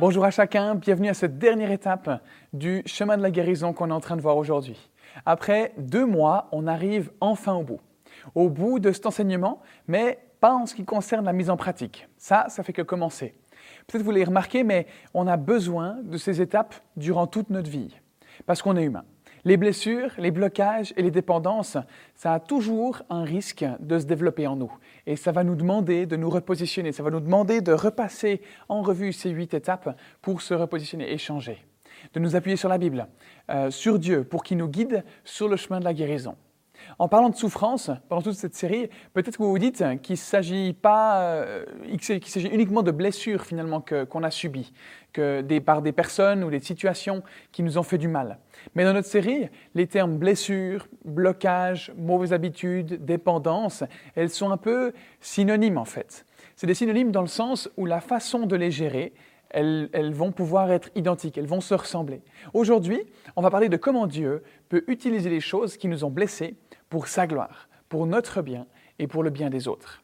Bonjour à chacun, bienvenue à cette dernière étape du chemin de la guérison qu'on est en train de voir aujourd'hui. Après deux mois, on arrive enfin au bout. Au bout de cet enseignement, mais pas en ce qui concerne la mise en pratique. Ça, ça fait que commencer. Peut-être vous l'avez remarqué, mais on a besoin de ces étapes durant toute notre vie, parce qu'on est humain. Les blessures, les blocages et les dépendances, ça a toujours un risque de se développer en nous. Et ça va nous demander de nous repositionner, ça va nous demander de repasser en revue ces huit étapes pour se repositionner et changer. De nous appuyer sur la Bible, euh, sur Dieu, pour qu'il nous guide sur le chemin de la guérison. En parlant de souffrance, pendant toute cette série, peut-être que vous vous dites qu'il s'agit pas, euh, qu'il s'agit uniquement de blessures finalement qu'on a subies, que par des personnes ou des situations qui nous ont fait du mal. Mais dans notre série, les termes blessure, blocage, mauvaises habitudes, dépendance, elles sont un peu synonymes en fait. C'est des synonymes dans le sens où la façon de les gérer, elles, vont pouvoir être identiques, elles vont se ressembler. Aujourd'hui, on va parler de comment Dieu peut utiliser les choses qui nous ont blessés pour sa gloire, pour notre bien et pour le bien des autres.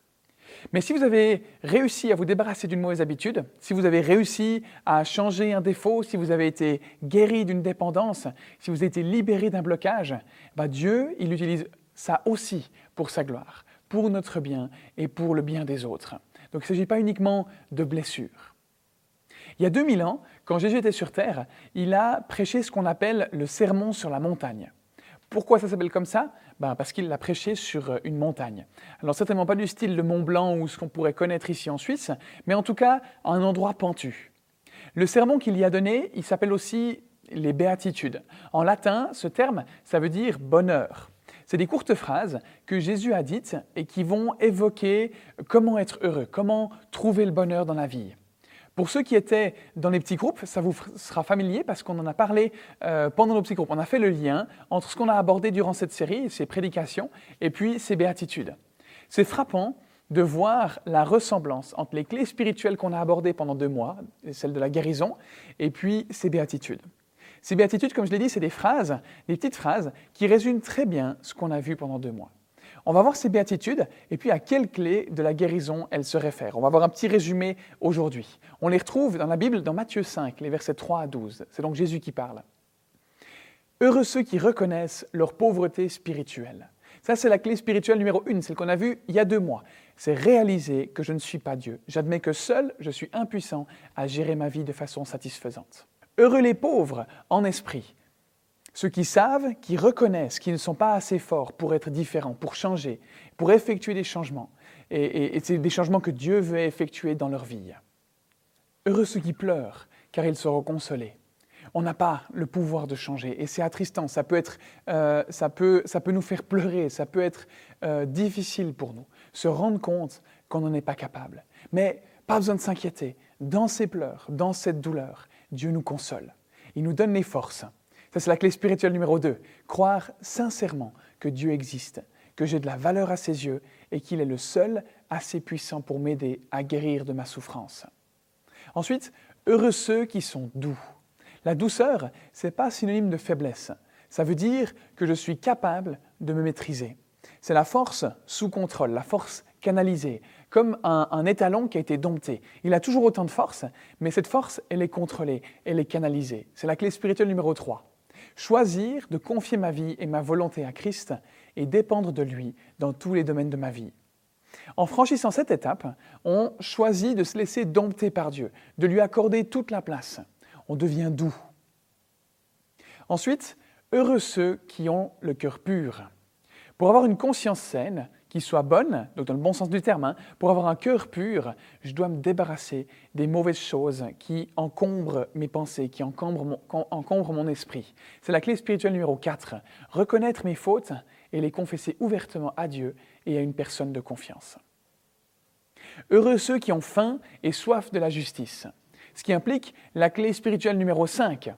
Mais si vous avez réussi à vous débarrasser d'une mauvaise habitude, si vous avez réussi à changer un défaut, si vous avez été guéri d'une dépendance, si vous avez été libéré d'un blocage, bah Dieu, il utilise ça aussi pour sa gloire, pour notre bien et pour le bien des autres. Donc il ne s'agit pas uniquement de blessures. Il y a 2000 ans, quand Jésus était sur terre, il a prêché ce qu'on appelle le sermon sur la montagne. Pourquoi ça s'appelle comme ça ben Parce qu'il l'a prêché sur euh, une montagne. Alors certainement pas du style de Mont Blanc ou ce qu'on pourrait connaître ici en Suisse, mais en tout cas un endroit pentu. Le sermon qu'il y a donné, il s'appelle aussi les béatitudes. En latin, ce terme, ça veut dire bonheur. C'est des courtes phrases que Jésus a dites et qui vont évoquer comment être heureux, comment trouver le bonheur dans la vie. Pour ceux qui étaient dans les petits groupes, ça vous sera familier parce qu'on en a parlé euh, pendant nos petits groupes. On a fait le lien entre ce qu'on a abordé durant cette série, ces prédications, et puis ces béatitudes. C'est frappant de voir la ressemblance entre les clés spirituelles qu'on a abordées pendant deux mois, celles de la guérison, et puis ces béatitudes. Ces béatitudes, comme je l'ai dit, c'est des phrases, des petites phrases qui résument très bien ce qu'on a vu pendant deux mois. On va voir ces béatitudes et puis à quelles clés de la guérison elles se réfèrent. On va voir un petit résumé aujourd'hui. On les retrouve dans la Bible dans Matthieu 5, les versets 3 à 12. C'est donc Jésus qui parle. Heureux ceux qui reconnaissent leur pauvreté spirituelle. Ça, c'est la clé spirituelle numéro une, celle qu'on a vue il y a deux mois. C'est réaliser que je ne suis pas Dieu. J'admets que seul, je suis impuissant à gérer ma vie de façon satisfaisante. Heureux les pauvres en esprit, ceux qui savent, qui reconnaissent qu'ils ne sont pas assez forts pour être différents, pour changer, pour effectuer des changements. Et, c'est des changements que Dieu veut effectuer dans leur vie. Heureux ceux qui pleurent, car ils seront consolés. On n'a pas le pouvoir de changer et c'est attristant. Ça peut, être, euh, ça, peut, ça peut nous faire pleurer, ça peut être euh, difficile pour nous. Se rendre compte qu'on n'en est pas capable. Mais pas besoin de s'inquiéter. Dans ces pleurs, dans cette douleur, Dieu nous console. Il nous donne les forces ça, c'est la clé spirituelle numéro 2. Croire sincèrement que Dieu existe, que j'ai de la valeur à ses yeux et qu'il est le seul assez puissant pour m'aider à guérir de ma souffrance. Ensuite, heureux ceux qui sont doux. La douceur, ce n'est pas synonyme de faiblesse. Ça veut dire que je suis capable de me maîtriser. C'est la force sous contrôle, la force canalisée, comme un, un, étalon qui a été dompté. Il a toujours autant de force, mais cette force, elle est contrôlée, elle est canalisée. C'est la clé spirituelle numéro 3 choisir de confier ma vie et ma volonté à Christ et dépendre de lui dans tous les domaines de ma vie. En franchissant cette étape, on choisit de se laisser dompter par Dieu, de lui accorder toute la place. On devient doux. Ensuite, heureux ceux qui ont le cœur pur. Pour avoir une conscience saine, qui soit bonne, donc dans le bon sens du terme, hein, pour avoir un cœur pur, je dois me débarrasser des mauvaises choses qui encombrent mes pensées, qui encombrent mon, encombrent mon esprit. C'est la clé spirituelle numéro 4. Reconnaître mes fautes et les confesser ouvertement à Dieu et à une personne de confiance. Heureux ceux qui ont faim et soif de la justice, ce qui implique la clé spirituelle numéro 5.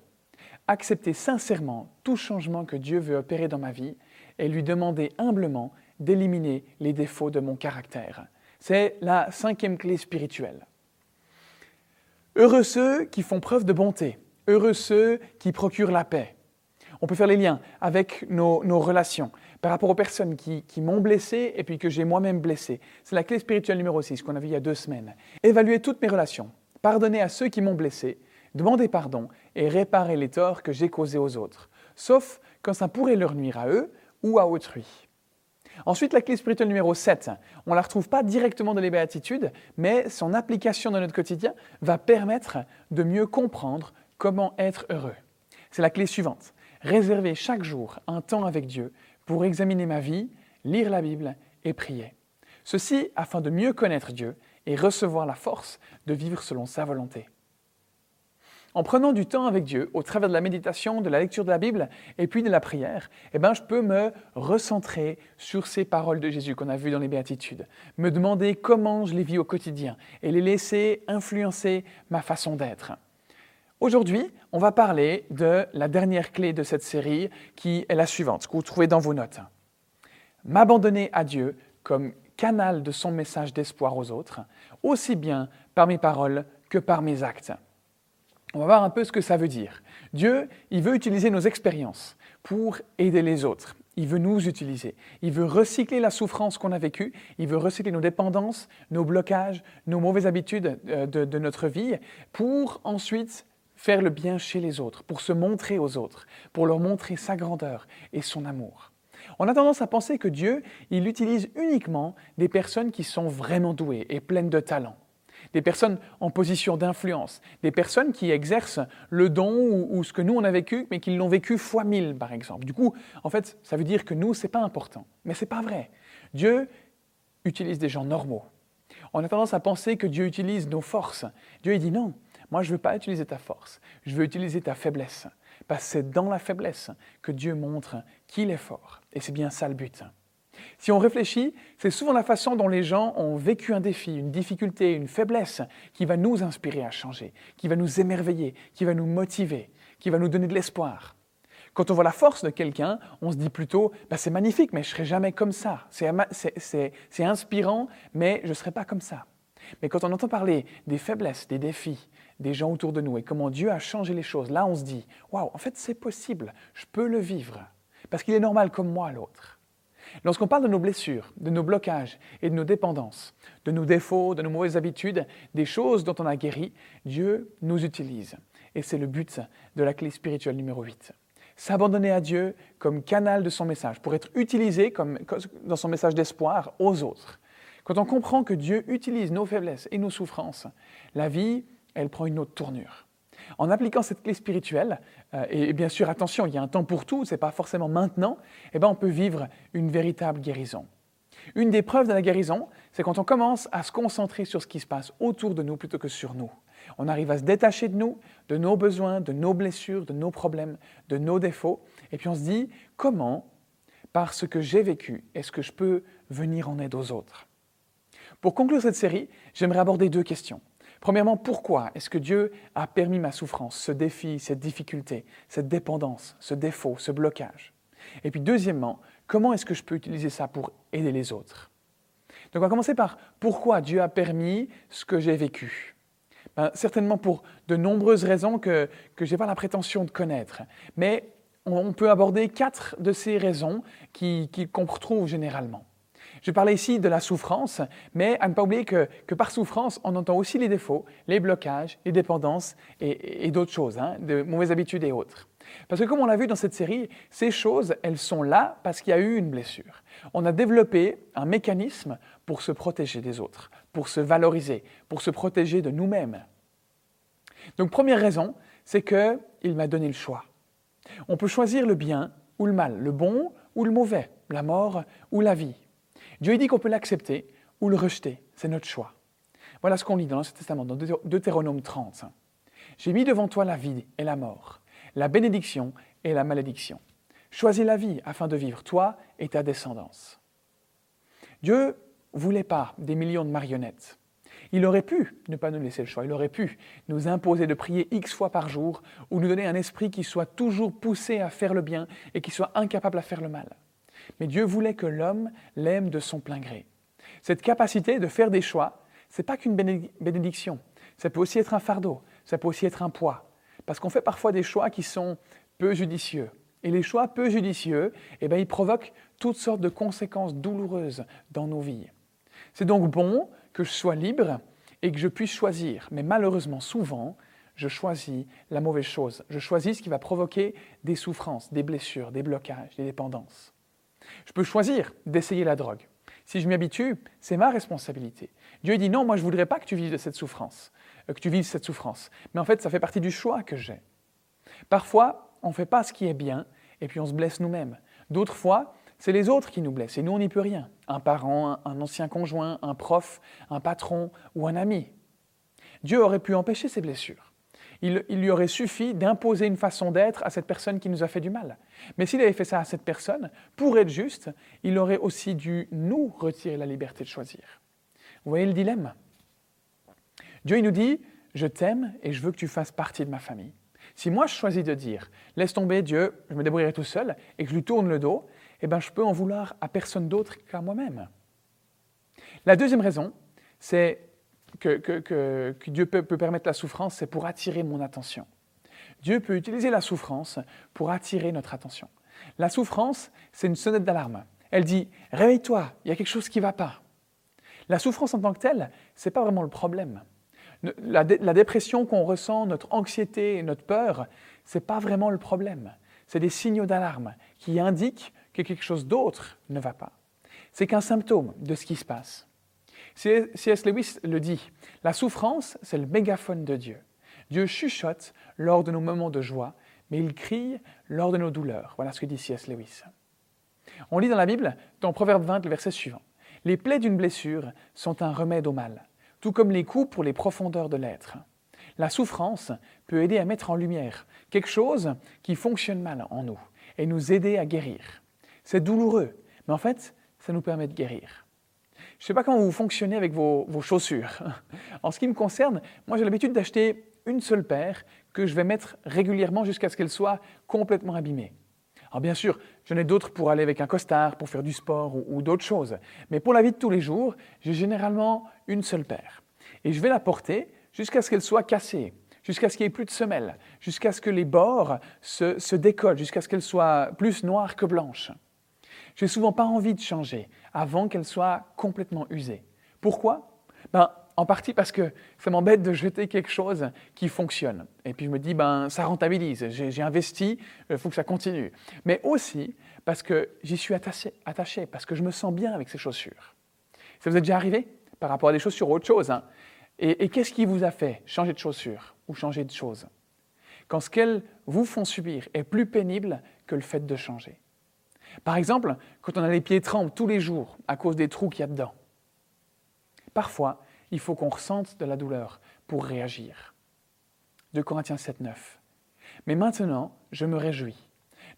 Accepter sincèrement tout changement que Dieu veut opérer dans ma vie et lui demander humblement d'éliminer les défauts de mon caractère. C'est la cinquième clé spirituelle. Heureux ceux qui font preuve de bonté, heureux ceux qui procurent la paix. On peut faire les liens avec nos, relations. par rapport aux personnes qui, qui m'ont blessé et puis que j'ai moi-même blessé. C'est la clé spirituelle numéro 6 qu'on a vu il y a deux semaines. Évaluer toutes mes relations, pardonner à ceux qui m'ont blessé, demander pardon et réparer les torts que j'ai causés aux autres, sauf quand ça pourrait leur nuire à eux ou à autrui. Ensuite, la clé spirituelle numéro 7, on ne la retrouve pas directement dans les béatitudes, mais son application dans notre quotidien va permettre de mieux comprendre comment être heureux. C'est la clé suivante. Réserver chaque jour un temps avec Dieu pour examiner ma vie, lire la Bible et prier. Ceci afin de mieux connaître Dieu et recevoir la force de vivre selon sa volonté. En prenant du temps avec Dieu, au travers de la méditation, de la lecture de la Bible et puis de la prière, eh ben, je peux me recentrer sur ces paroles de Jésus qu'on a vues dans les béatitudes, me demander comment je les vis au quotidien et les laisser influencer ma façon d'être. Aujourd'hui, on va parler de la dernière clé de cette série qui est la suivante, que vous trouvez dans vos notes. M'abandonner à Dieu comme canal de son message d'espoir aux autres, aussi bien par mes paroles que par mes actes. On va voir un peu ce que ça veut dire. Dieu, il veut utiliser nos expériences pour aider les autres. Il veut nous utiliser. Il veut recycler la souffrance qu'on a vécue. Il veut recycler nos dépendances, nos blocages, nos mauvaises habitudes euh, de, notre vie pour ensuite faire le bien chez les autres, pour se montrer aux autres, pour leur montrer sa grandeur et son amour. On a tendance à penser que Dieu, il utilise uniquement des personnes qui sont vraiment douées et pleines de talent des personnes en position d'influence, des personnes qui exercent le don ou, ce que nous on a vécu, mais qui l'ont vécu fois mille, par exemple. Du coup, en fait, ça veut dire que nous, c'est pas important. Mais c'est pas vrai. Dieu utilise des gens normaux. On a tendance à penser que Dieu utilise nos forces. Dieu il dit non, moi je ne veux pas utiliser ta force, je veux utiliser ta faiblesse. Parce que c'est dans la faiblesse que Dieu montre qu'il est fort. Et c'est bien ça le but. Si on réfléchit, c'est souvent la façon dont les gens ont vécu un défi, une difficulté, une faiblesse qui va nous inspirer à changer, qui va nous émerveiller, qui va nous motiver, qui va nous donner de l'espoir. Quand on voit la force de quelqu'un, on se dit plutôt bah, c'est magnifique, mais je ne serai jamais comme ça. C'est inspirant, mais je ne serai pas comme ça. Mais quand on entend parler des faiblesses, des défis, des gens autour de nous et comment Dieu a changé les choses, là on se dit waouh, en fait c'est possible, je peux le vivre. Parce qu'il est normal comme moi l'autre. Lorsqu'on parle de nos blessures, de nos blocages et de nos dépendances, de nos défauts, de nos mauvaises habitudes, des choses dont on a guéri, Dieu nous utilise. Et c'est le but de la clé spirituelle numéro 8. S'abandonner à Dieu comme canal de son message, pour être utilisé comme, dans son message d'espoir aux autres. Quand on comprend que Dieu utilise nos faiblesses et nos souffrances, la vie, elle prend une autre tournure. En appliquant cette clé spirituelle, euh, et, bien sûr, attention, il y a un temps pour tout, ce n'est pas forcément maintenant, eh ben, on peut vivre une véritable guérison. Une des preuves de la guérison, c'est quand on commence à se concentrer sur ce qui se passe autour de nous plutôt que sur nous. On arrive à se détacher de nous, de nos besoins, de nos blessures, de nos problèmes, de nos défauts, et puis on se dit comment, par ce que j'ai vécu, est-ce que je peux venir en aide aux autres? Pour conclure cette série, j'aimerais aborder deux questions. Premièrement, pourquoi est-ce que Dieu a permis ma souffrance, ce défi, cette difficulté, cette dépendance, ce défaut, ce blocage? Et puis deuxièmement, comment est-ce que je peux utiliser ça pour aider les autres? Donc on va commencer par pourquoi Dieu a permis ce que j'ai vécu. Ben, certainement pour de nombreuses raisons que, que je n'ai pas la prétention de connaître. Mais on peut aborder quatre de ces raisons qu'on retrouve généralement. Je parlais ici de la souffrance, mais à ne pas oublier que, par souffrance, on entend aussi les défauts, les blocages, les dépendances et, d'autres choses, hein, de mauvaises habitudes et autres. Parce que comme on l'a vu dans cette série, ces choses, elles sont là parce qu'il y a eu une blessure. On a développé un mécanisme pour se protéger des autres, pour se valoriser, pour se protéger de nous-mêmes. Donc première raison, c'est qu'il m'a donné le choix. On peut choisir le bien ou le mal, le bon ou le mauvais, la mort ou la vie. Dieu dit qu'on peut l'accepter ou le rejeter. C'est notre choix. Voilà ce qu'on lit dans l'Ancien Testament, dans Deutéronome 30. J'ai mis devant toi la vie et la mort, la bénédiction et la malédiction. Choisis la vie afin de vivre, toi et ta descendance. Dieu voulait pas des millions de marionnettes. Il aurait pu ne pas nous laisser le choix, il aurait pu nous imposer de prier X fois par jour ou nous donner un esprit qui soit toujours poussé à faire le bien et qui soit incapable à faire le mal mais Dieu voulait que l'homme l'aime de son plein gré. Cette capacité de faire des choix, ce n'est pas qu'une bénédiction, ça peut aussi être un fardeau, ça peut aussi être un poids, parce qu'on fait parfois des choix qui sont peu judicieux. Et les choix peu judicieux, eh bien, ils provoquent toutes sortes de conséquences douloureuses dans nos vies. C'est donc bon que je sois libre et que je puisse choisir, mais malheureusement souvent, je choisis la mauvaise chose. Je choisis ce qui va provoquer des souffrances, des blessures, des blocages, des dépendances. Je peux choisir d'essayer la drogue. Si je m'y habitue, c'est ma responsabilité. Dieu dit non, moi je ne voudrais pas que tu vives cette souffrance, euh, que tu cette souffrance. Mais en fait, ça fait partie du choix que j'ai. Parfois, on ne fait pas ce qui est bien et puis on se blesse nous-mêmes. D'autres fois, c'est les autres qui nous blessent et nous, on n'y peut rien. Un parent, un ancien conjoint, un prof, un patron ou un ami. Dieu aurait pu empêcher ces blessures. Il, lui aurait suffi d'imposer une façon d'être à cette personne qui nous a fait du mal. Mais s'il avait fait ça à cette personne, pour être juste, il aurait aussi dû nous retirer la liberté de choisir. Vous voyez le dilemme? Dieu il nous dit, je t'aime et je veux que tu fasses partie de ma famille. Si moi je choisis de dire, laisse tomber Dieu, je me débrouillerai tout seul, et que je lui tourne le dos, eh ben, je peux en vouloir à personne d'autre qu'à moi-même. La deuxième raison, c'est que, Dieu peut, permettre la souffrance, c'est pour attirer mon attention. Dieu peut utiliser la souffrance pour attirer notre attention. La souffrance, c'est une sonnette d'alarme. Elle dit Réveille-toi, il y a quelque chose qui ne va pas. La souffrance en tant que telle, ce n'est pas vraiment le problème. La, la dépression qu'on ressent, notre anxiété, notre peur, ce n'est pas vraiment le problème. C'est des signaux d'alarme qui indiquent que quelque chose d'autre ne va pas. C'est qu'un symptôme de ce qui se passe. C.S. Lewis le dit, la souffrance, c'est le mégaphone de Dieu. Dieu chuchote lors de nos moments de joie, mais il crie lors de nos douleurs. Voilà ce que dit C.S. Lewis. On lit dans la Bible, dans Proverbe 20, le verset suivant. Les plaies d'une blessure sont un remède au mal, tout comme les coups pour les profondeurs de l'être. La souffrance peut aider à mettre en lumière quelque chose qui fonctionne mal en nous et nous aider à guérir. C'est douloureux, mais en fait, ça nous permet de guérir. Je ne sais pas comment vous fonctionnez avec vos, chaussures. En ce qui me concerne, moi j'ai l'habitude d'acheter une seule paire que je vais mettre régulièrement jusqu'à ce qu'elle soit complètement abîmée. Alors bien sûr, j'en ai d'autres pour aller avec un costard, pour faire du sport ou, d'autres choses. Mais pour la vie de tous les jours, j'ai généralement une seule paire. Et je vais la porter jusqu'à ce qu'elle soit cassée, jusqu'à ce qu'il n'y ait plus de semelles, jusqu'à ce que les bords se, se décollent, jusqu'à ce qu'elle soit plus noire que blanche. Je n'ai souvent pas envie de changer avant qu'elle soit complètement usée. Pourquoi? Ben, En partie parce que ça m'embête de jeter quelque chose qui fonctionne. Et puis je me dis, ben, ça rentabilise, j'ai investi, il euh, faut que ça continue. Mais aussi parce que j'y suis attaché, attaché, parce que je me sens bien avec ces chaussures. Ça vous est déjà arrivé par rapport à des chaussures ou autre chose hein? Et, et qu'est-ce qui vous a fait changer de chaussures ou changer de choses? Quand ce qu'elles vous font subir est plus pénible que le fait de changer. Par exemple, quand on a les pieds trempés tous les jours à cause des trous qu'il y a dedans. Parfois, il faut qu'on ressente de la douleur pour réagir. De Corinthiens 7, 9. Mais maintenant, je me réjouis,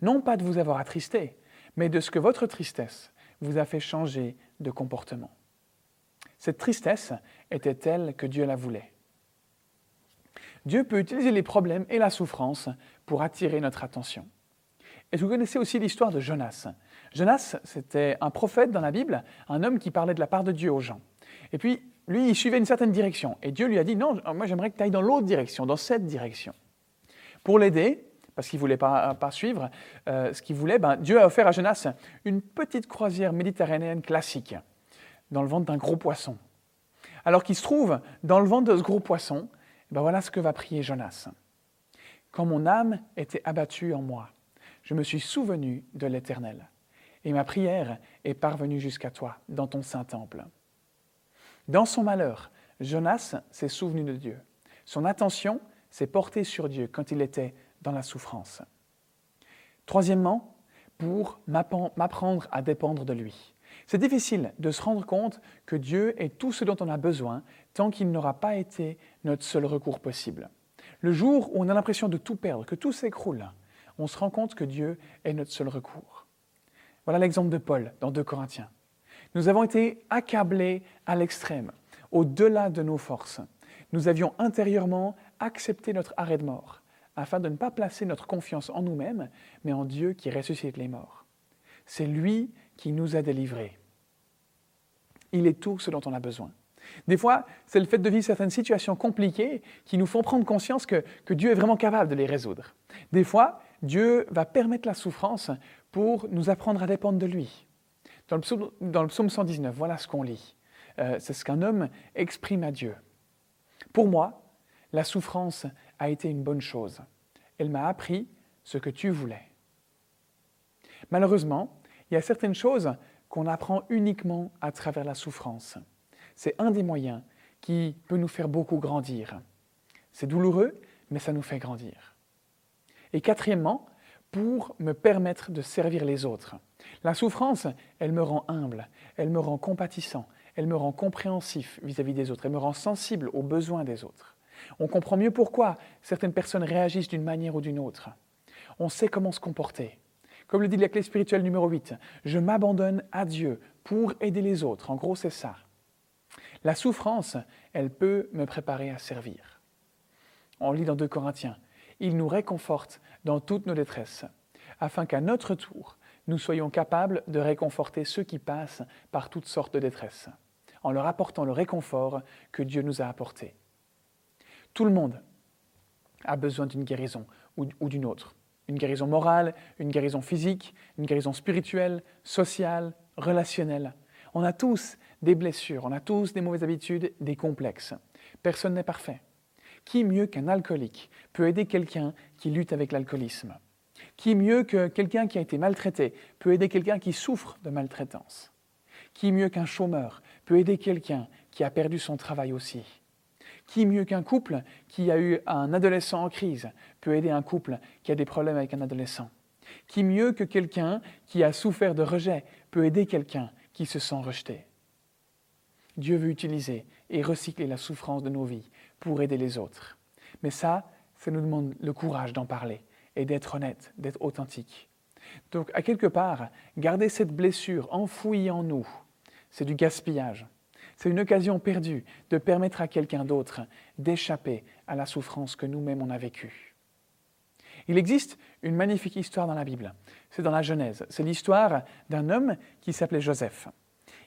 non pas de vous avoir attristé, mais de ce que votre tristesse vous a fait changer de comportement. Cette tristesse était telle que Dieu la voulait. Dieu peut utiliser les problèmes et la souffrance pour attirer notre attention. Et vous connaissez aussi l'histoire de Jonas. Jonas, c'était un prophète dans la Bible, un homme qui parlait de la part de Dieu aux gens. Et puis, lui, il suivait une certaine direction. Et Dieu lui a dit, non, moi j'aimerais que tu ailles dans l'autre direction, dans cette direction. Pour l'aider, parce qu'il ne voulait pas, suivre euh, ce qu'il voulait, ben, Dieu a offert à Jonas une petite croisière méditerranéenne classique, dans le ventre d'un gros poisson. Alors qu'il se trouve dans le ventre de ce gros poisson, ben voilà ce que va prier Jonas. Quand mon âme était abattue en moi, je me suis souvenu de l'Éternel, et ma prière est parvenue jusqu'à toi, dans ton saint temple. Dans son malheur, Jonas s'est souvenu de Dieu. Son attention s'est portée sur Dieu quand il était dans la souffrance. Troisièmement, pour m'apprendre à dépendre de lui. C'est difficile de se rendre compte que Dieu est tout ce dont on a besoin tant qu'il n'aura pas été notre seul recours possible. Le jour où on a l'impression de tout perdre, que tout s'écroule, on se rend compte que Dieu est notre seul recours. Voilà l'exemple de Paul dans 2 Corinthiens. Nous avons été accablés à l'extrême, au-delà de nos forces. Nous avions intérieurement accepté notre arrêt de mort, afin de ne pas placer notre confiance en nous-mêmes, mais en Dieu qui ressuscite les morts. C'est lui qui nous a délivrés. Il est tout ce dont on a besoin. Des fois, c'est le fait de vivre certaines situations compliquées qui nous font prendre conscience que, Dieu est vraiment capable de les résoudre. Des fois, Dieu va permettre la souffrance pour nous apprendre à dépendre de lui. Dans le psaume, dans le psaume 119, voilà ce qu'on lit. Euh, c'est ce qu'un homme exprime à Dieu. Pour moi, la souffrance a été une bonne chose. Elle m'a appris ce que tu voulais. Malheureusement, il y a certaines choses qu'on apprend uniquement à travers la souffrance. C'est un des moyens qui peut nous faire beaucoup grandir. C'est douloureux, mais ça nous fait grandir. Et quatrièmement, pour me permettre de servir les autres. La souffrance, elle me rend humble, elle me rend compatissant, elle me rend compréhensif vis-à-vis des autres, elle me rend sensible aux besoins des autres. On comprend mieux pourquoi certaines personnes réagissent d'une manière ou d'une autre. On sait comment se comporter. Comme le dit la clé spirituelle numéro 8, je m'abandonne à Dieu pour aider les autres. En gros, c'est ça. La souffrance, elle peut me préparer à servir. On lit dans 2 Corinthiens, il nous réconforte dans toutes nos détresses, afin qu'à notre tour, nous soyons capables de réconforter ceux qui passent par toutes sortes de détresses, en leur apportant le réconfort que Dieu nous a apporté. Tout le monde a besoin d'une guérison ou, d'une autre. Une guérison morale, une guérison physique, une guérison spirituelle, sociale, relationnelle. On a tous des blessures, on a tous des mauvaises habitudes, des complexes. Personne n'est parfait. Qui mieux qu'un alcoolique peut aider quelqu'un qui lutte avec l'alcoolisme? Qui mieux que quelqu'un qui a été maltraité peut aider quelqu'un qui souffre de maltraitance? Qui mieux qu'un chômeur peut aider quelqu'un qui a perdu son travail aussi? Qui mieux qu'un couple qui a eu un adolescent en crise peut aider un couple qui a des problèmes avec un adolescent? Qui mieux que quelqu'un qui a souffert de rejet peut aider quelqu'un qui se sent rejeté? Dieu veut utiliser et recycler la souffrance de nos vies pour aider les autres. Mais ça, ça nous demande le courage d'en parler et d'être honnête, d'être authentique. Donc, à quelque part, garder cette blessure enfouie en nous, c'est du gaspillage. C'est une occasion perdue de permettre à quelqu'un d'autre d'échapper à la souffrance que nous-mêmes on a vécue. Il existe une magnifique histoire dans la Bible. C'est dans la Genèse. C'est l'histoire d'un homme qui s'appelait Joseph.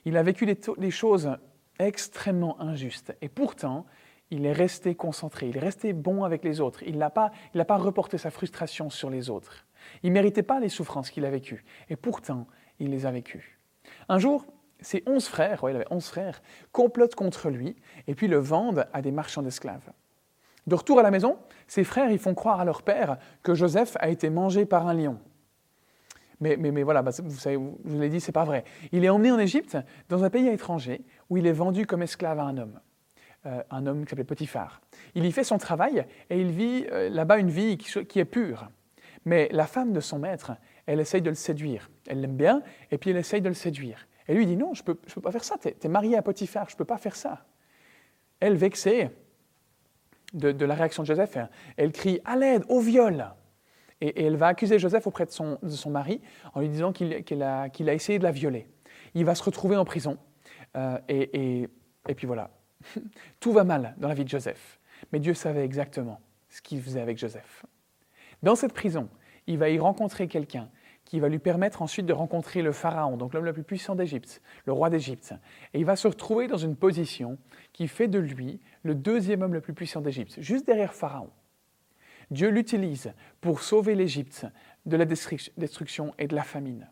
Il a vécu des, choses extrêmement injustes et pourtant, il est resté concentré, il est resté bon avec les autres. Il n'a pas, reporté sa frustration sur les autres. Il ne méritait pas les souffrances qu'il a vécues et pourtant, il les a vécues. Un jour, ses onze frères, il avait onze frères, complotent contre lui et puis le vendent à des marchands d'esclaves. De retour à la maison, ses frères ils font croire à leur père que Joseph a été mangé par un lion. Mais, mais, mais voilà, bah, vous savez, je vous l'ai dit, c'est pas vrai. Il est emmené en Égypte, dans un pays étranger, où il est vendu comme esclave à un homme, euh, un homme qui s'appelait Potiphar. Il y fait son travail et il vit euh, là-bas une vie qui, est pure. Mais la femme de son maître, elle essaye de le séduire. Elle l'aime bien, et puis elle essaye de le séduire. Et lui dit non, je ne peux, pas faire ça, tu es, marié à Potiphar, je ne peux pas faire ça. Elle, vexée de, la réaction de Joseph, elle crie à l'aide, au viol. Et, elle va accuser Joseph auprès de son, mari en lui disant qu'il a, a, essayé de la violer. Il va se retrouver en prison. Euh, et, et puis voilà, tout va mal dans la vie de Joseph. Mais Dieu savait exactement ce qu'il faisait avec Joseph. Dans cette prison, il va y rencontrer quelqu'un qui va lui permettre ensuite de rencontrer le Pharaon, donc l'homme le plus puissant d'Égypte, le roi d'Égypte. Et il va se retrouver dans une position qui fait de lui le deuxième homme le plus puissant d'Égypte, juste derrière Pharaon. Dieu l'utilise pour sauver l'Égypte de la destruction et de la famine.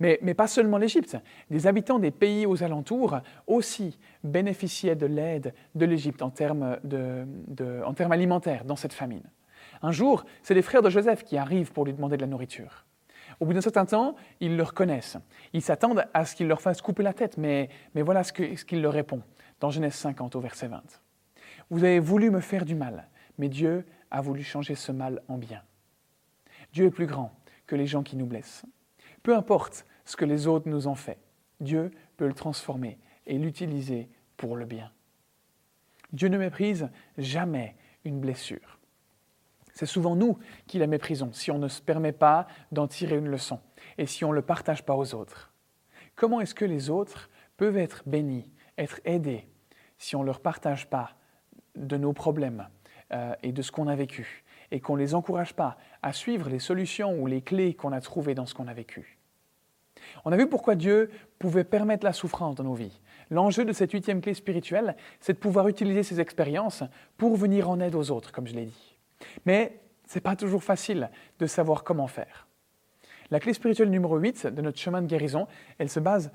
Mais, pas seulement l'Égypte, des habitants des pays aux alentours aussi bénéficiaient de l'aide de l'Égypte en, termes en termes alimentaires dans cette famine. Un jour, c'est les frères de Joseph qui arrivent pour lui demander de la nourriture. Au bout d'un certain temps, ils le reconnaissent. Ils s'attendent à ce qu'il leur fasse couper la tête, mais, voilà ce qu'il leur répond dans Genèse 50 au verset 20. Vous avez voulu me faire du mal, mais Dieu a voulu changer ce mal en bien. Dieu est plus grand que les gens qui nous blessent. Peu importe ce que les autres nous ont fait, Dieu peut le transformer et l'utiliser pour le bien. Dieu ne méprise jamais une blessure. C'est souvent nous qui la méprisons si on ne se permet pas d'en tirer une leçon et si on ne le partage pas aux autres. Comment est-ce que les autres peuvent être bénis, être aidés, si on ne leur partage pas de nos problèmes euh, et de ce qu'on a vécu et qu'on ne les encourage pas à suivre les solutions ou les clés qu'on a trouvées dans ce qu'on a vécu On a vu pourquoi Dieu pouvait permettre la souffrance dans nos vies. L'enjeu de cette huitième clé spirituelle, c'est de pouvoir utiliser ces expériences pour venir en aide aux autres, comme je l'ai dit. Mais ce n'est pas toujours facile de savoir comment faire. La clé spirituelle numéro 8 de notre chemin de guérison, elle se base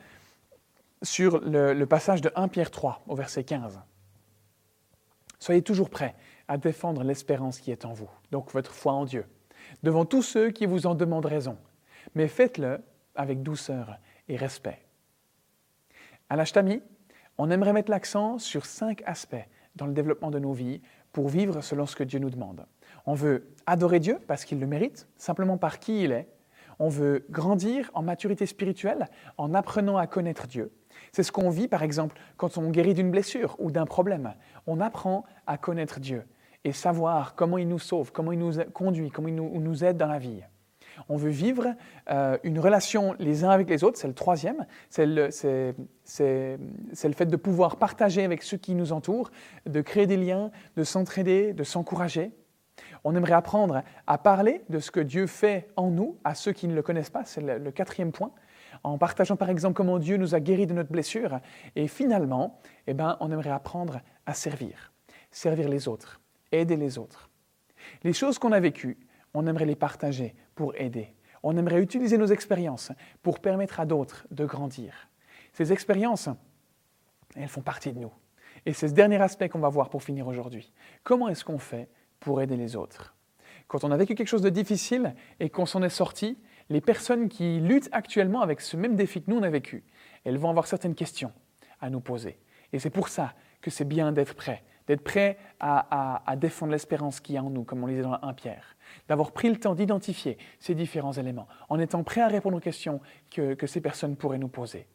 sur le, le passage de 1 Pierre 3 au verset 15. Soyez toujours prêts à défendre l'espérance qui est en vous, donc votre foi en Dieu, devant tous ceux qui vous en demandent raison, mais faites-le avec douceur et respect. À l'Ashtami, on aimerait mettre l'accent sur cinq aspects dans le développement de nos vies pour vivre selon ce que Dieu nous demande. On veut adorer Dieu parce qu'il le mérite, simplement par qui il est. On veut grandir en maturité spirituelle en apprenant à connaître Dieu. C'est ce qu'on vit, par exemple, quand on guérit d'une blessure ou d'un problème. On apprend à connaître Dieu savoir comment il nous sauve, comment il nous conduit, comment il nous, aide dans la vie. On veut vivre euh, une relation les uns avec les autres, c'est le troisième, c'est le, le, fait de pouvoir partager avec ceux qui nous entourent, de créer des liens, de s'entraider, de s'encourager. On aimerait apprendre à parler de ce que Dieu fait en nous à ceux qui ne le connaissent pas, c'est le, quatrième point, en partageant par exemple comment Dieu nous a guéris de notre blessure. Et finalement, eh ben, on aimerait apprendre à servir, servir les autres, aider les autres. Les choses qu'on a vécues, on aimerait les partager pour aider. On aimerait utiliser nos expériences pour permettre à d'autres de grandir. Ces expériences, elles font partie de nous. Et c'est ce dernier aspect qu'on va voir pour finir aujourd'hui. Comment est-ce qu'on fait pour aider les autres? Quand on a vécu quelque chose de difficile et qu'on s'en est sorti, les personnes qui luttent actuellement avec ce même défi que nous on a vécu, elles vont avoir certaines questions à nous poser. Et c'est pour ça que c'est bien d'être prêt, d'être prêt à, défendre l'espérance qu'il y a en nous, comme on le disait dans 1 Pierre, d'avoir pris le temps d'identifier ces différents éléments, en étant prêt à répondre aux questions que, que ces personnes pourraient nous poser.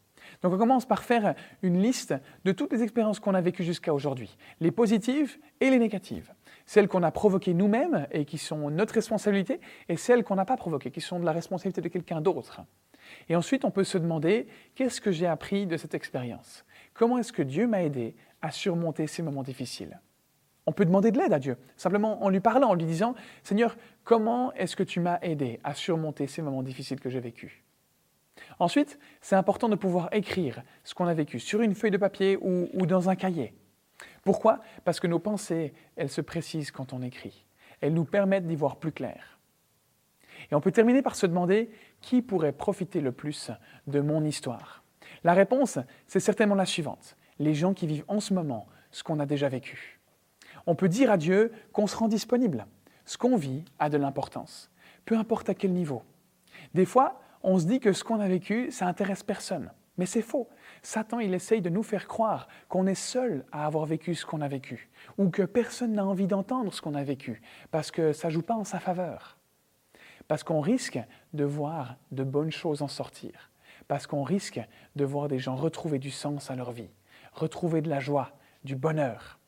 Donc on commence par faire une liste de toutes les expériences qu'on a vécues jusqu'à aujourd'hui, les positives et les négatives, celles qu'on a provoquées nous-mêmes et qui sont notre responsabilité, et celles qu'on n'a pas provoquées, qui sont de la responsabilité de quelqu'un d'autre. Et ensuite, on peut se demander, qu'est-ce que j'ai appris de cette expérience? Comment est-ce que Dieu m'a aidé à surmonter ces moments difficiles. On peut demander de l'aide à Dieu, simplement en lui parlant, en lui disant, Seigneur, comment est-ce que tu m'as aidé à surmonter ces moments difficiles que j'ai vécus? Ensuite, c'est important de pouvoir écrire ce qu'on a vécu sur une feuille de papier ou, ou dans un cahier. Pourquoi? Parce que nos pensées, elles se précisent quand on écrit. Elles nous permettent d'y voir plus clair. Et on peut terminer par se demander qui pourrait profiter le plus de mon histoire? La réponse, c'est certainement la suivante les gens qui vivent en ce moment ce qu'on a déjà vécu. On peut dire à Dieu qu'on se rend disponible. Ce qu'on vit a de l'importance, peu importe à quel niveau. Des fois, on se dit que ce qu'on a vécu, ça intéresse personne. Mais c'est faux. Satan, il essaye de nous faire croire qu'on est seul à avoir vécu ce qu'on a vécu, ou que personne n'a envie d'entendre ce qu'on a vécu, parce que ça joue pas en sa faveur. Parce qu'on risque de voir de bonnes choses en sortir, parce qu'on risque de voir des gens retrouver du sens à leur vie, retrouver de la joie, du bonheur.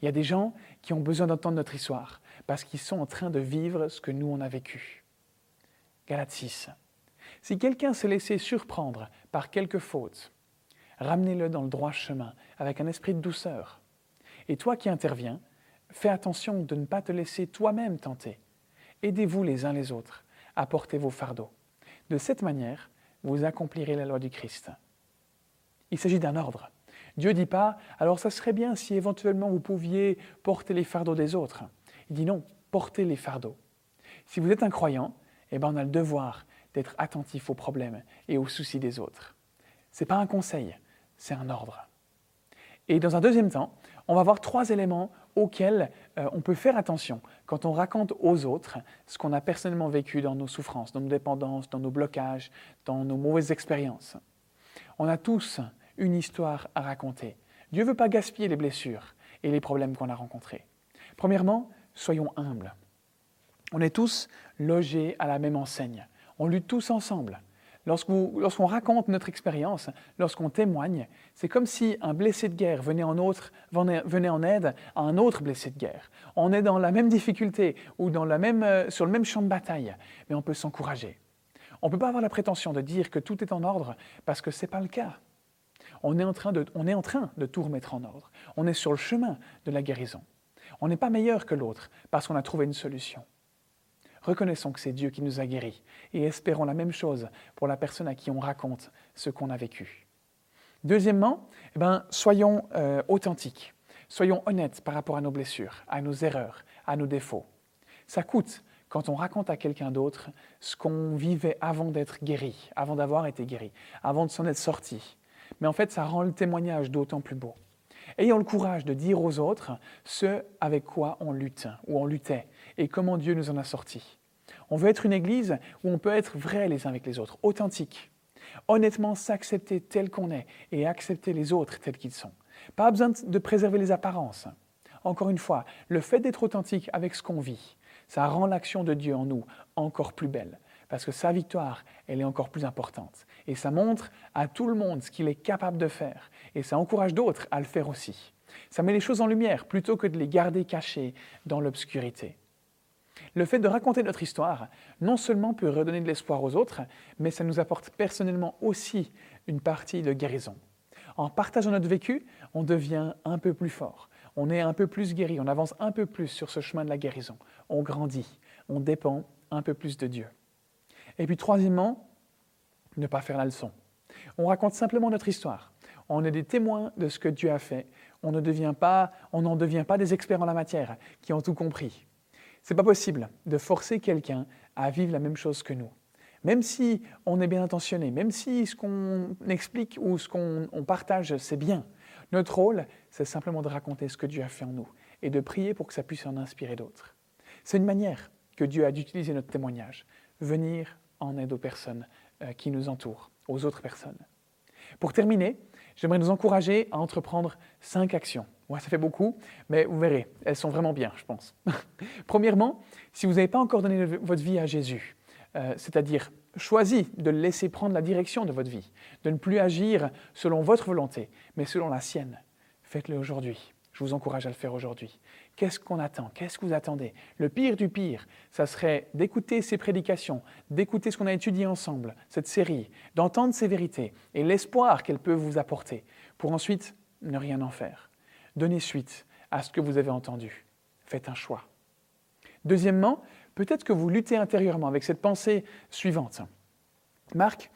Il y a des gens qui ont besoin d'entendre notre histoire parce qu'ils sont en train de vivre ce que nous on a vécu. Galate 6. Si quelqu'un se laissait surprendre par quelque faute, ramenez-le dans le droit chemin avec un esprit de douceur. Et toi qui interviens, fais attention de ne pas te laisser toi-même tenter. Aidez-vous les uns les autres à porter vos fardeaux. De cette manière, vous accomplirez la loi du Christ. Il s'agit d'un ordre. Dieu dit pas, alors ça serait bien si éventuellement vous pouviez porter les fardeaux des autres. Il dit non, portez les fardeaux. Si vous êtes un croyant, eh ben on a le devoir d'être attentif aux problèmes et aux soucis des autres. Ce n'est pas un conseil, c'est un ordre. Et dans un deuxième temps, on va voir trois éléments auxquels euh, on peut faire attention quand on raconte aux autres ce qu'on a personnellement vécu dans nos souffrances, dans nos dépendances, dans nos blocages, dans nos mauvaises expériences. On a tous une histoire à raconter. Dieu ne veut pas gaspiller les blessures et les problèmes qu'on a rencontrés. Premièrement, soyons humbles. On est tous logés à la même enseigne. On lutte tous ensemble. Lorsqu'on raconte notre expérience, lorsqu'on témoigne, c'est comme si un blessé de guerre venait en, aide à un autre blessé de guerre. On est dans la même difficulté ou dans euh, sur le même champ de bataille, mais on peut s'encourager. On ne peut pas avoir la prétention de dire que tout est en ordre parce que ce n'est pas le cas on est, en train de, on est en train de tout remettre en ordre. On est sur le chemin de la guérison. On n'est pas meilleur que l'autre parce qu'on a trouvé une solution. Reconnaissons que c'est Dieu qui nous a guéris et espérons la même chose pour la personne à qui on raconte ce qu'on a vécu. Deuxièmement, eh ben, soyons euh, authentiques, soyons honnêtes par rapport à nos blessures, à nos erreurs, à nos défauts. Ça coûte quand on raconte à quelqu'un d'autre ce qu'on vivait avant d'être guéri, avant d'avoir été guéri, avant de s'en être sorti. Mais en fait, ça rend le témoignage d'autant plus beau. Ayons le courage de dire aux autres ce avec quoi on lutte, ou on luttait, et comment Dieu nous en a sortis. On veut être une église où on peut être vrai les uns avec les autres, authentique. Honnêtement, s'accepter tel qu'on est et accepter les autres tels qu'ils sont. Pas besoin de préserver les apparences. Encore une fois, le fait d'être authentique avec ce qu'on vit, ça rend l'action de Dieu en nous encore plus belle, parce que sa victoire, elle est encore plus importante. Et ça montre à tout le monde ce qu'il est capable de faire, et ça encourage d'autres à le faire aussi. Ça met les choses en lumière plutôt que de les garder cachées dans l'obscurité. Le fait de raconter notre histoire, non seulement peut redonner de l'espoir aux autres, mais ça nous apporte personnellement aussi une partie de guérison. En partageant notre vécu, on devient un peu plus fort, on est un peu plus guéri, on avance un peu plus sur ce chemin de la guérison, on grandit, on dépend un peu plus de Dieu. Et puis troisièmement, ne pas faire la leçon. On raconte simplement notre histoire. On est des témoins de ce que Dieu a fait. On devient n'en devient pas des experts en la matière qui ont tout compris. C'est pas possible de forcer quelqu'un à vivre la même chose que nous. Même si on est bien intentionné, même si ce qu'on explique ou ce qu'on partage, c'est bien, notre rôle, c'est simplement de raconter ce que Dieu a fait en nous et de prier pour que ça puisse en inspirer d'autres. C'est une manière que Dieu a d'utiliser notre témoignage, venir en aide aux personnes qui nous entourent, aux autres personnes. Pour terminer, j'aimerais nous encourager à entreprendre cinq actions. Ouais, ça fait beaucoup, mais vous verrez, elles sont vraiment bien, je pense. Premièrement, si vous n'avez pas encore donné votre vie à Jésus, euh, c'est-à-dire choisi de laisser prendre la direction de votre vie, de ne plus agir selon votre volonté, mais selon la sienne. Faites-le aujourd'hui. Je vous encourage à le faire aujourd'hui. Qu'est-ce qu'on attend? Qu'est-ce que vous attendez? Le pire du pire, ça serait d'écouter ces prédications, d'écouter ce qu'on a étudié ensemble, cette série, d'entendre ces vérités et l'espoir qu'elles peuvent vous apporter, pour ensuite ne rien en faire. Donnez suite à ce que vous avez entendu. Faites un choix. Deuxièmement, peut-être que vous luttez intérieurement avec cette pensée suivante. Marc,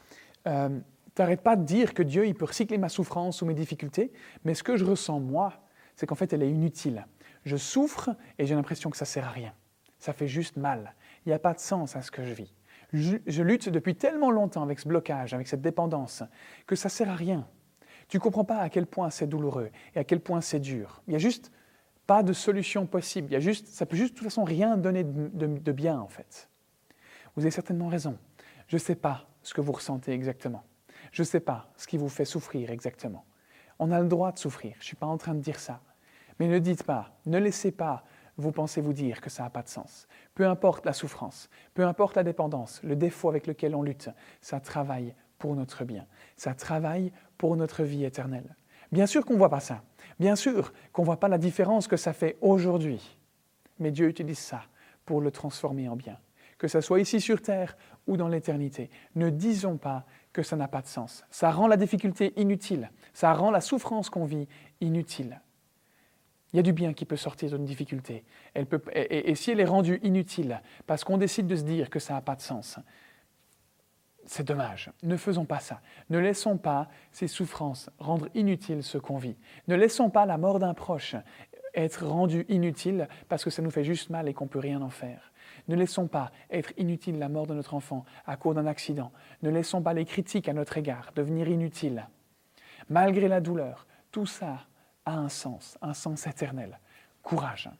euh, t'arrêtes pas de dire que Dieu il peut recycler ma souffrance ou mes difficultés, mais ce que je ressens moi, c'est qu'en fait elle est inutile. Je souffre et j'ai l'impression que ça sert à rien. Ça fait juste mal. Il n'y a pas de sens à ce que je vis. Je, lutte depuis tellement longtemps avec ce blocage, avec cette dépendance, que ça sert à rien. Tu ne comprends pas à quel point c'est douloureux et à quel point c'est dur. Il y a juste pas de solution possible. Il y a juste, ça peut juste de toute façon rien donner de, bien en fait. Vous avez certainement raison. Je ne sais pas ce que vous ressentez exactement. Je ne sais pas ce qui vous fait souffrir exactement. On a le droit de souffrir. Je ne suis pas en train de dire ça. Mais ne dites pas, ne laissez pas vous pensez vous dire que ça n'a pas de sens. Peu importe la souffrance, peu importe la dépendance, le défaut avec lequel on lutte, ça travaille pour notre bien. Ça travaille pour notre vie éternelle. Bien sûr qu'on ne voit pas ça. Bien sûr qu'on ne voit pas la différence que ça fait aujourd'hui. Mais Dieu utilise ça pour le transformer en bien. Que ça soit ici sur terre ou dans l'éternité. Ne disons pas que ça n'a pas de sens. Ça rend la difficulté inutile. Ça rend la souffrance qu'on vit inutile. Il y a du bien qui peut sortir d'une difficulté. Et, si elle est rendue inutile parce qu'on décide de se dire que ça n'a pas de sens, c'est dommage. Ne faisons pas ça. Ne laissons pas ces souffrances rendre inutile ce qu'on vit. Ne laissons pas la mort d'un proche être rendue inutile parce que ça nous fait juste mal et qu'on ne peut rien en faire. Ne laissons pas être inutile la mort de notre enfant à cause d'un accident. Ne laissons pas les critiques à notre égard devenir inutiles. Malgré la douleur, tout ça a un sens, un sens éternel. Courage.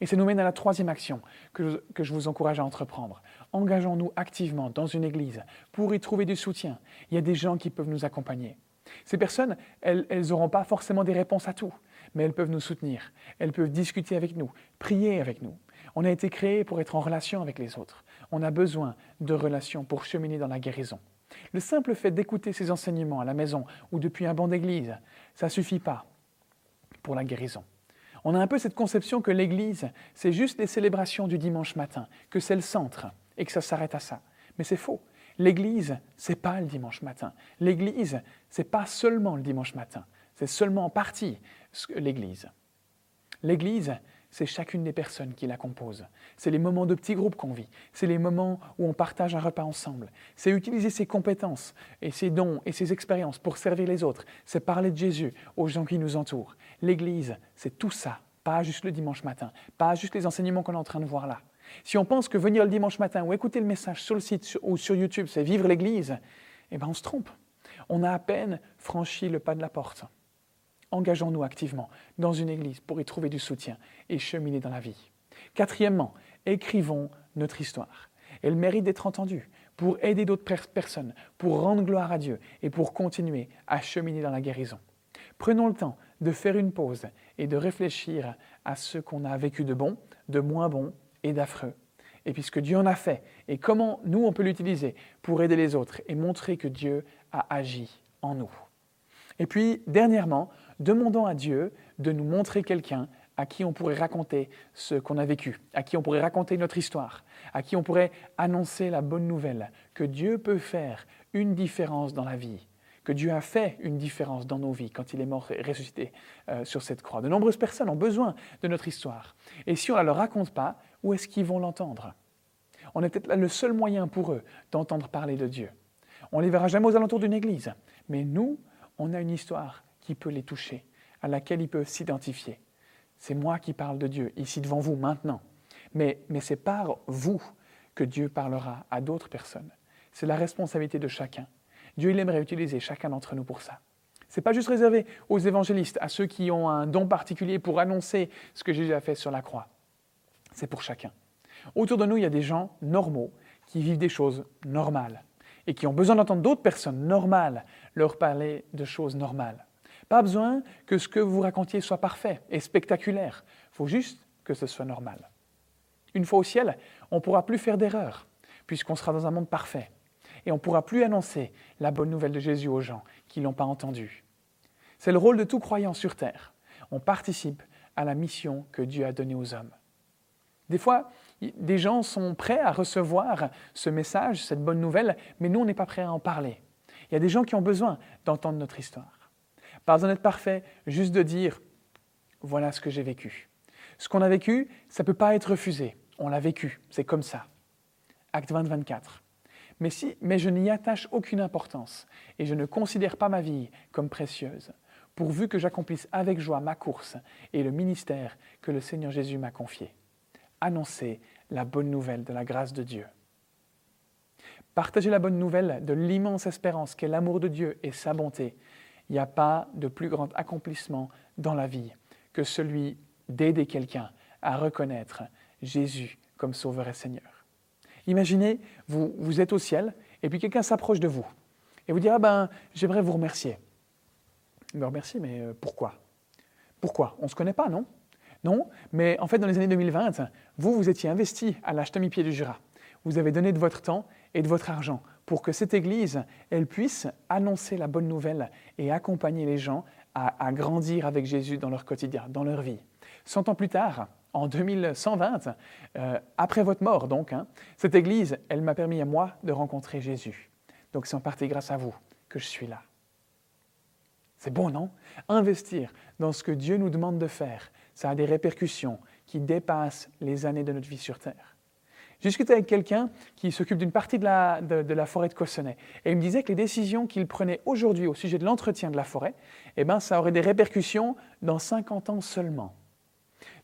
Et ça nous mène à la troisième action que je, vous encourage à entreprendre. Engageons-nous activement dans une église pour y trouver du soutien. Il y a des gens qui peuvent nous accompagner. Ces personnes, elles n'auront pas forcément des réponses à tout, mais elles peuvent nous soutenir, elles peuvent discuter avec nous, prier avec nous. On a été créé pour être en relation avec les autres. On a besoin de relations pour cheminer dans la guérison. Le simple fait d'écouter ces enseignements à la maison ou depuis un banc d'église, ça suffit pas pour la guérison. On a un peu cette conception que l'Église, c'est juste les célébrations du dimanche matin, que c'est le centre et que ça s'arrête à ça. Mais c'est faux. L'Église, c'est pas le dimanche matin. L'Église, c'est pas seulement le dimanche matin. C'est seulement en partie l'Église. L'Église, c'est chacune des personnes qui la composent. C'est les moments de petits groupes qu'on vit. C'est les moments où on partage un repas ensemble. C'est utiliser ses compétences et ses dons et ses expériences pour servir les autres. C'est parler de Jésus aux gens qui nous entourent. L'Église, c'est tout ça, pas juste le dimanche matin, pas juste les enseignements qu'on est en train de voir là. Si on pense que venir le dimanche matin ou écouter le message sur le site ou sur YouTube, c'est vivre l'Église, eh bien on se trompe. On a à peine franchi le pas de la porte. Engageons-nous activement dans une Église pour y trouver du soutien et cheminer dans la vie. Quatrièmement, écrivons notre histoire. Elle mérite d'être entendue pour aider d'autres personnes, pour rendre gloire à Dieu et pour continuer à cheminer dans la guérison. Prenons le temps de faire une pause et de réfléchir à ce qu'on a vécu de bon, de moins bon et d'affreux. Et puis ce que Dieu en a fait et comment nous on peut l'utiliser pour aider les autres et montrer que Dieu a agi en nous. Et puis, dernièrement, demandons à Dieu de nous montrer quelqu'un à qui on pourrait raconter ce qu'on a vécu, à qui on pourrait raconter notre histoire, à qui on pourrait annoncer la bonne nouvelle, que Dieu peut faire une différence dans la vie, que Dieu a fait une différence dans nos vies quand il est mort et ressuscité euh, sur cette croix. De nombreuses personnes ont besoin de notre histoire. Et si on ne la leur raconte pas, où est-ce qu'ils vont l'entendre? On est peut-être le seul moyen pour eux d'entendre parler de Dieu. On ne les verra jamais aux alentours d'une église, mais nous, on a une histoire qui peut les toucher, à laquelle ils peuvent s'identifier. C'est moi qui parle de Dieu, ici devant vous, maintenant. Mais, mais c'est par vous que Dieu parlera à d'autres personnes. C'est la responsabilité de chacun. Dieu, il aimerait utiliser chacun d'entre nous pour ça. Ce n'est pas juste réservé aux évangélistes, à ceux qui ont un don particulier pour annoncer ce que Jésus a fait sur la croix. C'est pour chacun. Autour de nous, il y a des gens normaux qui vivent des choses normales et qui ont besoin d'entendre d'autres personnes normales leur parler de choses normales. Pas besoin que ce que vous racontiez soit parfait et spectaculaire. Il faut juste que ce soit normal. Une fois au ciel, on ne pourra plus faire d'erreurs, puisqu'on sera dans un monde parfait. Et on ne pourra plus annoncer la bonne nouvelle de Jésus aux gens qui ne l'ont pas entendu. C'est le rôle de tout croyant sur terre. On participe à la mission que Dieu a donnée aux hommes. Des fois, des gens sont prêts à recevoir ce message, cette bonne nouvelle, mais nous, on n'est pas prêts à en parler. Il y a des gens qui ont besoin d'entendre notre histoire. Pas besoin d'être parfait, juste de dire, voilà ce que j'ai vécu. Ce qu'on a vécu, ça ne peut pas être refusé. On l'a vécu, c'est comme ça. Acte 20, 24. Mais, si, mais je n'y attache aucune importance et je ne considère pas ma vie comme précieuse, pourvu que j'accomplisse avec joie ma course et le ministère que le Seigneur Jésus m'a confié annoncer la bonne nouvelle de la grâce de Dieu. Partager la bonne nouvelle de l'immense espérance qu'est l'amour de Dieu et sa bonté. Il n'y a pas de plus grand accomplissement dans la vie que celui d'aider quelqu'un à reconnaître Jésus comme Sauveur et Seigneur. Imaginez, vous, vous êtes au ciel et puis quelqu'un s'approche de vous et vous dit Ah ben, j'aimerais vous remercier. Me remercier, mais euh, pourquoi? Pourquoi? On ne se connaît pas, non? Non, mais en fait, dans les années 2020, vous, vous étiez investi à l'âge pied du Jura. Vous avez donné de votre temps et de votre argent pour que cette Église, elle puisse annoncer la bonne nouvelle et accompagner les gens à, grandir avec Jésus dans leur quotidien, dans leur vie. Cent ans plus tard, en 2120, euh, après votre mort donc, hein, cette Église, elle m'a permis à moi de rencontrer Jésus. Donc c'est en partie grâce à vous que je suis là. C'est bon, non? Investir dans ce que Dieu nous demande de faire, ça a des répercussions qui dépassent les années de notre vie sur Terre. J'ai discuté avec quelqu'un qui s'occupe d'une partie de la, forêt de Cossonay et il me disait que les décisions qu'il prenait aujourd'hui au sujet de l'entretien de la forêt, eh ben, ça aurait des répercussions dans 50 ans seulement.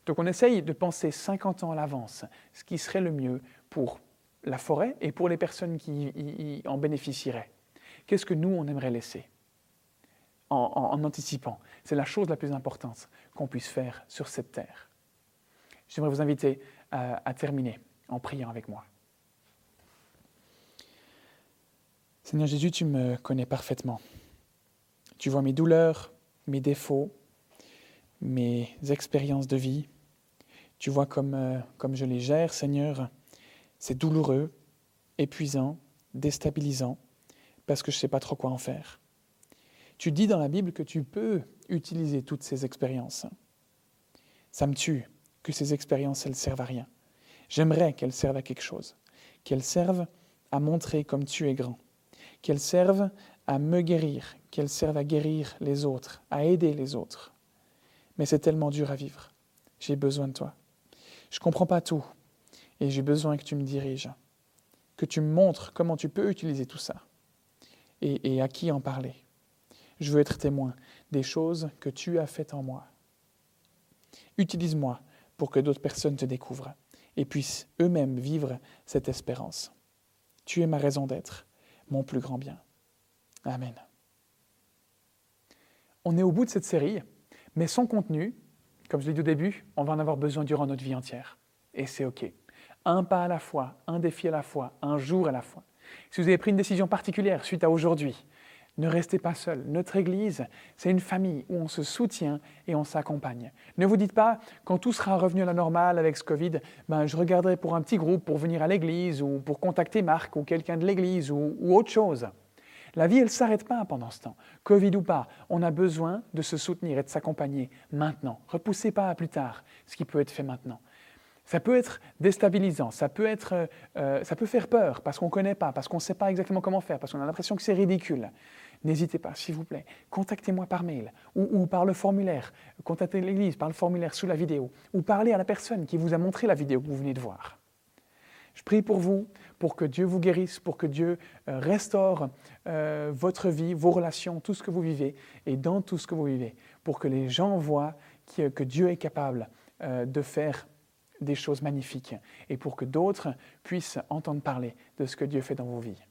Donc on essaye de penser 50 ans à l'avance, ce qui serait le mieux pour la forêt et pour les personnes qui en bénéficieraient. Qu'est-ce que nous, on aimerait laisser? En, anticipant. C'est la chose la plus importante qu'on puisse faire sur cette terre. J'aimerais vous inviter à terminer en priant avec moi. Seigneur Jésus, tu me connais parfaitement. Tu vois mes douleurs, mes défauts, mes expériences de vie. Tu vois comme, euh, je les gère, Seigneur. C'est douloureux, épuisant, déstabilisant, parce que je ne sais pas trop quoi en faire. Tu dis dans la Bible que tu peux utiliser toutes ces expériences. Ça me tue que ces expériences, elles servent à rien. J'aimerais qu'elles servent à quelque chose, qu'elles servent à montrer comme tu es grand, qu'elles servent à me guérir, qu'elles servent à guérir les autres, à aider les autres. Mais c'est tellement dur à vivre. J'ai besoin de toi. Je ne comprends pas tout et j'ai besoin que tu me diriges, que tu me montres comment tu peux utiliser tout ça et, et à qui en parler. Je veux être témoin des choses que tu as faites en moi. Utilise-moi pour que d'autres personnes te découvrent et puissent eux-mêmes vivre cette espérance. Tu es ma raison d'être, mon plus grand bien. Amen. On est au bout de cette série, mais son contenu, comme je l'ai dit au début, on va en avoir besoin durant notre vie entière. Et c'est OK. Un pas à la fois, un défi à la fois, un jour à la fois. Si vous avez pris une décision particulière suite à aujourd'hui, ne restez pas seul. Notre Église, c'est une famille où on se soutient et on s'accompagne. Ne vous dites pas, quand tout sera revenu à la normale avec ce Covid, ben, je regarderai pour un petit groupe pour venir à l'Église ou pour contacter Marc ou quelqu'un de l'Église ou, autre chose. La vie, elle ne s'arrête pas pendant ce temps. Covid ou pas, on a besoin de se soutenir et de s'accompagner maintenant. Repoussez pas à plus tard ce qui peut être fait maintenant. Ça peut être déstabilisant, ça peut, être, euh, euh, ça peut faire peur parce qu'on ne connaît pas, parce qu'on ne sait pas exactement comment faire, parce qu'on a l'impression que c'est ridicule. N'hésitez pas, s'il vous plaît, contactez-moi par mail ou, par le formulaire, contactez l'Église par le formulaire sous la vidéo, ou parlez à la personne qui vous a montré la vidéo que vous venez de voir. Je prie pour vous, pour que Dieu vous guérisse, pour que Dieu euh, restaure euh, votre vie, vos relations, tout ce que vous vivez, et dans tout ce que vous vivez, pour que les gens voient que Dieu est capable euh, de faire des choses magnifiques, et pour que d'autres puissent entendre parler de ce que Dieu fait dans vos vies.